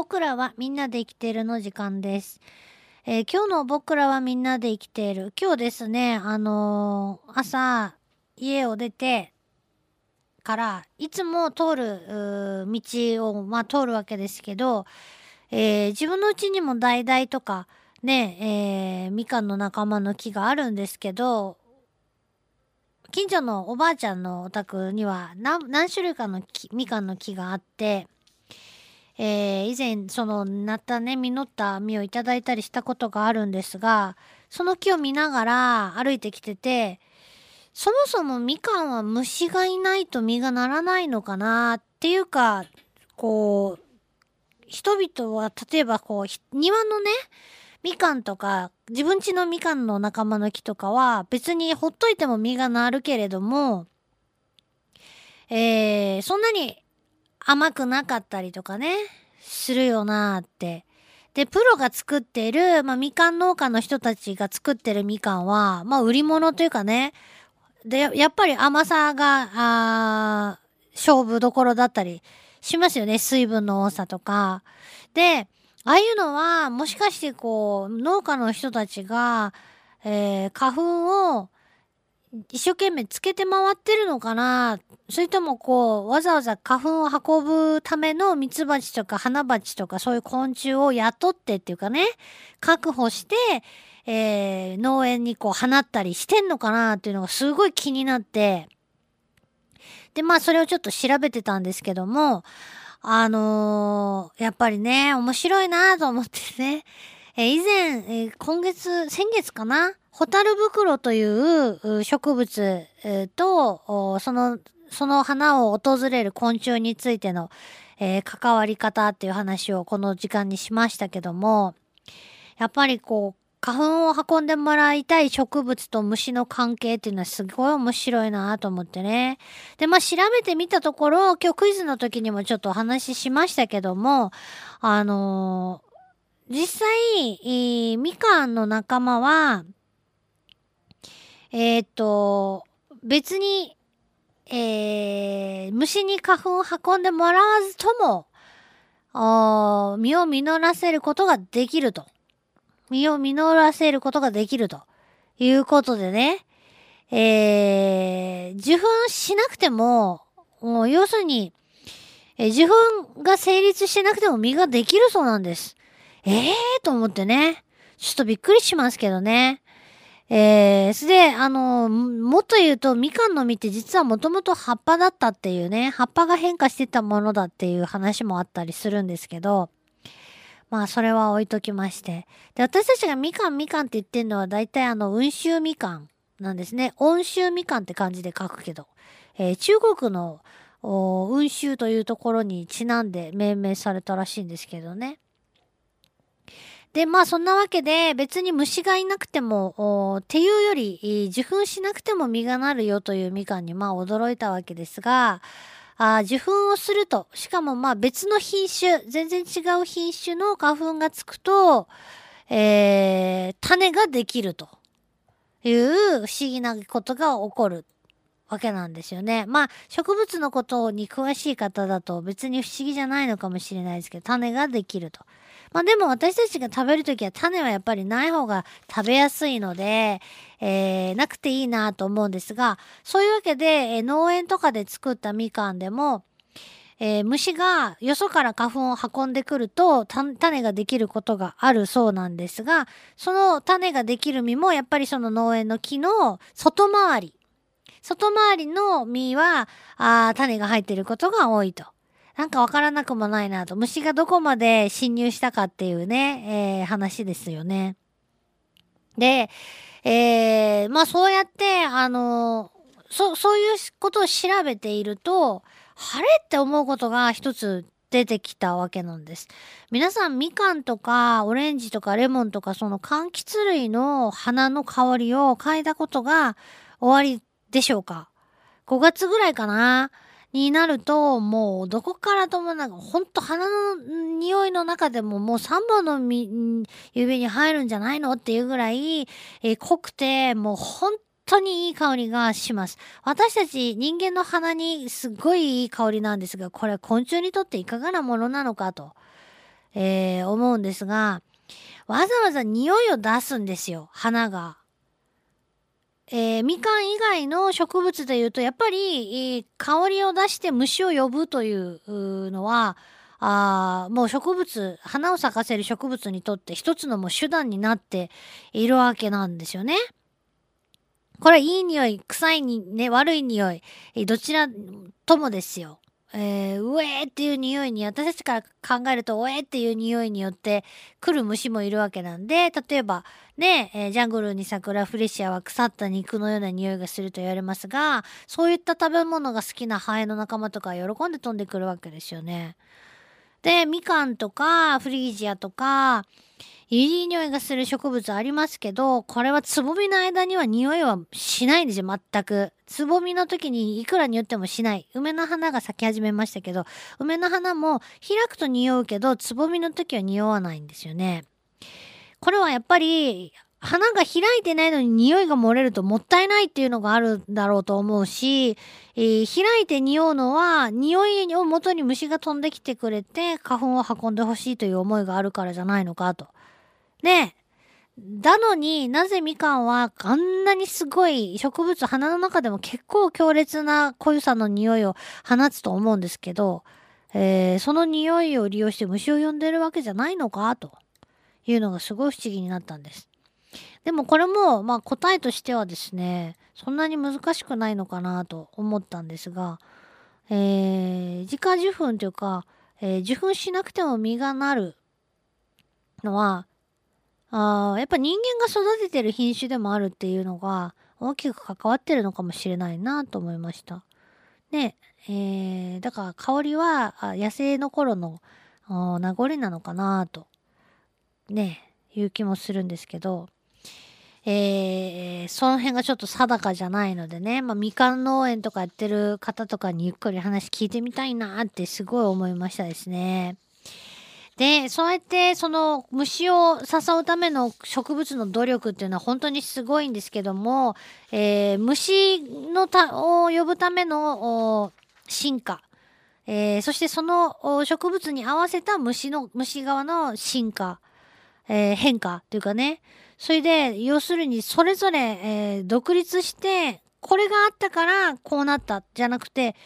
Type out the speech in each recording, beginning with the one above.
僕らはみんなで生きているの時間です。えー今日の僕らはみんなで生きている。今日ですね、あのー朝、家を出てから、いつも通る道を、まあ、通るわけですけど、えー自分のうちにも橙とか、ね、えーみかんの仲間の木があるんですけど、近所のおばあちゃんのお宅には何何種類かのみかんの木があって、えー以前そのなったね実った実をいただいたりしたことがあるんですがその木を見ながら歩いてきててそもそもみかんは虫がいないと実がならないのかなっていうかこう人々は例えばこう庭のねみかんとか自分家のみかんの仲間の木とかは別にほっといても実がなるけれども、えーそんなに甘くなかったりとかね、するよなーって。で、プロが作っている、まあ、みかん農家の人たちが作ってるみかんは、まあ、売り物というかね、で、やっぱり甘さが、あ勝負どころだったりしますよね。水分の多さとか。で、ああいうのは、もしかしてこう、農家の人たちが、えー花粉を一生懸命つけて回ってるのかな？それともこう、わざわざ花粉を運ぶためのミツバチとか花蜂とかそういう昆虫を雇ってっていうかね、確保して、えー農園にこう放ったりしてんのかな？っていうのがすごい気になって、で、まあそれをちょっと調べてたんですけども、あのーやっぱりね、面白いなと思ってね、えー以前、えー今月、先月かな？ホタル袋という植物と、その、その花を訪れる昆虫についての、えー関わり方っていう話をこの時間にしましたけども、やっぱりこう、花粉を運んでもらいたい植物と虫の関係っていうのはすごい面白いなと思ってね。で、まあ調べてみたところ、今日クイズの時にもちょっとお話ししましたけども、あのー実際、えーみかんの仲間は、えーっと、別に、えー虫に花粉を運んでもらわずとも、あー実を実らせることができると。実を実らせることができるということでね、えー受粉しなくても、もう要するに、えー受粉が成立してなくても実ができるそうなんです。ええー、と思ってね。ちょっとびっくりしますけどね。えー、それで、あの、もっと言うと、みかんの実って実はもともと葉っぱだったっていうね、葉っぱが変化してたものだっていう話もあったりするんですけど、まあ、それは置いときまして。で、私たちがみかんみかんって言ってるのは、大体あの、温州みかんなんですね。温州みかんって感じで書くけど、えー中国のお雲州というところにちなんで命名されたらしいんですけどね。で、まあそんなわけで別に虫がいなくても、っていうより、受粉しなくても実がなるよというみかんにまあ驚いたわけですが、あ受粉をすると、しかもまあ別の品種、全然違う品種の花粉がつくと、えー種ができるという不思議なことが起こるわけなんですよね。まあ植物のことに詳しい方だと別に不思議じゃないのかもしれないですけど、種ができると。まあでも私たちが食べるときは種はやっぱりない方が食べやすいので、えーなくていいなと思うんですが、そういうわけで、えー農園とかで作ったみかんでも、えー虫がよそから花粉を運んでくると種ができることがあるそうなんですが、その種ができる実もやっぱりその農園の木の外回り、外回りの実はあ種が入っていることが多いと。なんかわからなくもないなと。虫がどこまで侵入したかっていうね、えー話ですよね。で、えーまあそうやって、あのそ、そういうことを調べていると、晴れって思うことが一つ出てきたわけなんです。皆さんみかんとかオレンジとかレモンとかその柑橘類の花の香りを嗅いだことが終わりでしょうか ?5 月ぐらいかな？になると、もうどこからともなんか、ほんと鼻の匂いの中でももう3本の指に入るんじゃないのっていうぐらい、えー濃くて、もう本当にいい香りがします。私たち人間の鼻にすっごいいい香りなんですが、これ昆虫にとっていかがなものなのかと。えー、思うんですが、わざわざ匂いを出すんですよ、花が。えー、みかん以外の植物で言うと、やっぱり、え、香りを出して虫を呼ぶというのは、あもう植物、花を咲かせる植物にとって一つのもう手段になっているわけなんですよね。これいい匂い、臭いにね、悪い匂い、どちらともですよ。えー、うえーっていう匂いに、私たちから考えると、おえーっていう匂いによって来る虫もいるわけなんで、例えば、ね、えー、ジャングルに桜フレシアは腐った肉のような匂いがすると言われますが、そういった食べ物が好きなハエの仲間とか喜んで飛んでくるわけですよね。で、みかんとか、フリージアとか、いい匂いがする植物ありますけど、これはつぼみの間には匂いはしないんですよ、全く。つぼみの時にいくら匂ってもしない。梅の花が咲き始めましたけど、梅の花も開くと匂うけど、つぼみの時は匂わないんですよね。これはやっぱり、花が開いてないのに匂いが漏れるともったいないっていうのがあるだろうと思うし、えー、開いて匂うのは匂いを元に虫が飛んできてくれて花粉を運んでほしいという思いがあるからじゃないのかと。ねだのになぜみかんはあんなにすごい植物花の中でも結構強烈な濃ゆさの匂いを放つと思うんですけど、えー、その匂いを利用して虫を呼んでるわけじゃないのかというのがすごい不思議になったんです。でもこれもまあ答えとしてはですねそんなに難しくないのかなと思ったんですが、えー、自家受粉というか、えー、受粉しなくても実がなるのはあやっぱ人間が育ててる品種でもあるっていうのが大きく関わってるのかもしれないなと思いました。で、えー、だから香りは野生の頃の名残なのかなとねいう気もするんですけど、えー、その辺がちょっと定かじゃないのでね、まあ、みかん農園とかやってる方とかにゆっくり話聞いてみたいなってすごい思いましたですね。で、そうやってその虫を誘うための植物の努力っていうのは本当にすごいんですけども、えー、虫のたを呼ぶための進化、えー、そしてその植物に合わせた虫の、虫側の進化、えー、変化というかね、それで、要するにそれぞれ、えー、独立して、これがあったからこうなったじゃなくて、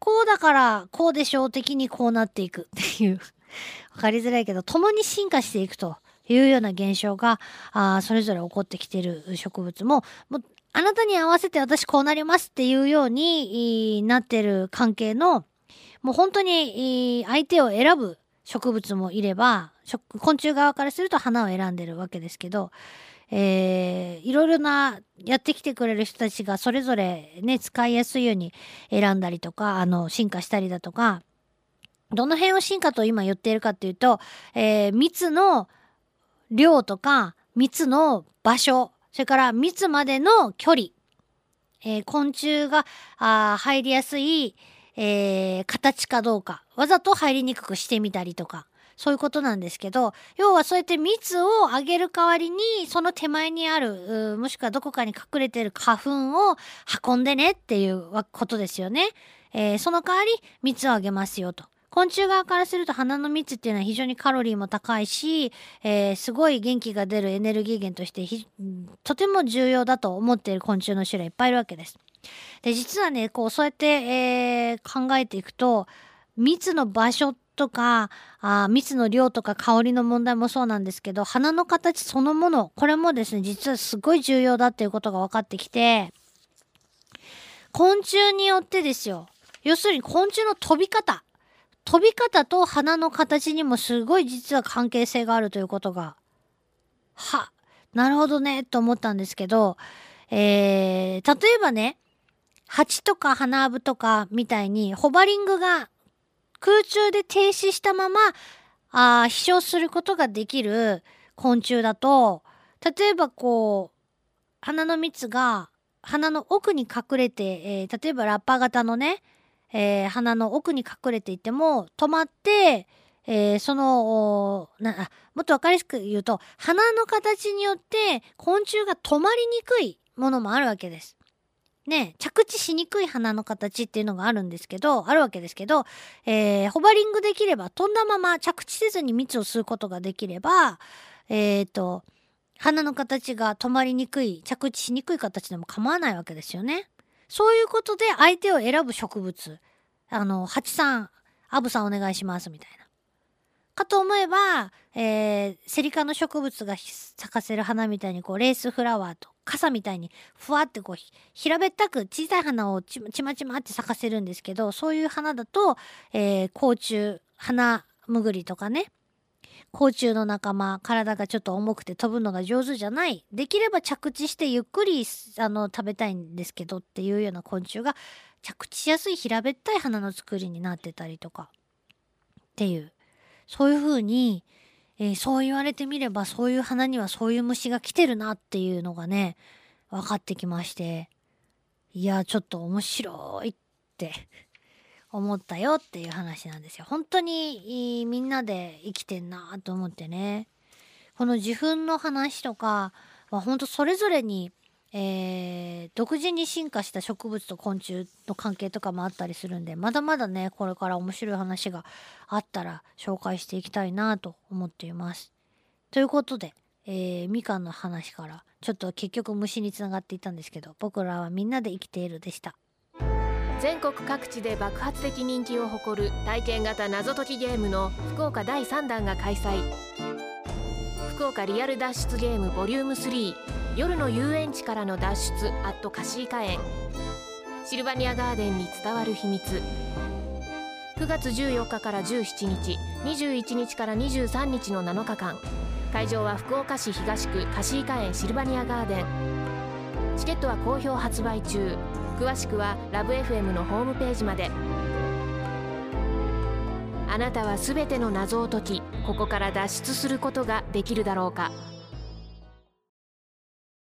こうだからこうでしょう的にこうなっていくっていう。わかりづらいけど、共に進化していくというような現象が、あそれぞれ起こってきている植物も、もうあなたに合わせて私こうなりますっていうようになってる関係の、もう本当に相手を選ぶ植物もいれば、昆虫側からすると花を選んでるわけですけど、えー、いろいろなやってきてくれる人たちがそれぞれね、使いやすいように選んだりとか、あの、進化したりだとか、どの辺を進化と今言っているかっていうと、えー、蜜の量とか、蜜の場所、それから蜜までの距離、えー、昆虫があ入りやすい、えー、形かどうか、わざと入りにくくしてみたりとか、そういうことなんですけど、要はそうやって蜜をあげる代わりに、その手前にある、もしくはどこかに隠れてる花粉を運んでねっていうことですよね。えー、その代わり蜜をあげますよと。昆虫側からすると花の蜜っていうのは非常にカロリーも高いし、えー、すごい元気が出るエネルギー源としてとても重要だと思っている昆虫の種類いっぱいいるわけです。で、実はね、こう、そうやって、えー、考えていくと、蜜の場所とか、あ蜜の量とか香りの問題もそうなんですけど、花の形そのもの、これもですね、実はすごい重要だっていうことが分かってきて、昆虫によってですよ。要するに昆虫の飛び方。飛び方と花の形にもすごい実は関係性があるということが、は、なるほどね、と思ったんですけど、えー、例えばね、蜂とか花アブとかみたいにホバリングが空中で停止したまま、あ飛翔することができる昆虫だと、例えばこう、花の蜜が花の奥に隠れて、えー、例えばラッパ型のね、えー、鼻の奥に隠れていても止まって、えー、そのなもっと分かりやすく言うと鼻の形によって昆虫が止まりにくいものもあるわけです。ね、着地しにくい花の形っていうのがあるんですけど、あるわけですけど、えー、ホバリングできれば飛んだまま着地せずに蜜を吸うことができれば、え、ー、と、花の形が止まりにくい、着地しにくい形でも構わないわけですよね。そういうことで相手を選ぶ植物。あの、蜂さん、アブさんお願いしますみたいな。かと思えば、えー、セリ科の植物が咲かせる花みたいにこうレースフラワーと傘みたいにふわってこう平べったく小さい花をちまちまって咲かせるんですけどそういう花だと、えー、甲虫花むぐりとかね甲虫の仲間体がちょっと重くて飛ぶのが上手じゃない。できれば着地してゆっくりあの食べたいんですけどっていうような昆虫が着地しやすい平べったい花の作りになってたりとか。っていうそういうふうに、えー、そう言われてみればそういう花にはそういう虫が来てるなっていうのがね分かってきまして。いやちょっと面白いって。思ったよっていう話なんですよ。本当にみんなで生きてんなと思ってね。この受粉の話とかは本当それぞれにえー、独自に進化した植物と昆虫の関係とかもあったりするんでまだまだねこれから面白い話があったら紹介していきたいなと思っています。ということで、えー、みかんの話からちょっと結局虫につながっていたんですけど僕らはみんなで生きているでした。全国各地で爆発的人気を誇る体験型謎解きゲームの福岡第3弾が開催。福岡リアル脱出ゲームボリューム3夜の遊園地からの脱出アットカシーカ園シルバニアガーデンに伝わる秘密。9月14日から17日21日から23日の7日間。会場は福岡市東区カシーカ園シルバニアガーデン。チケットは好評発売中。詳しくはラブ f m のホームページまで。あなたは全ての謎を解きここから脱出することができるだろうか。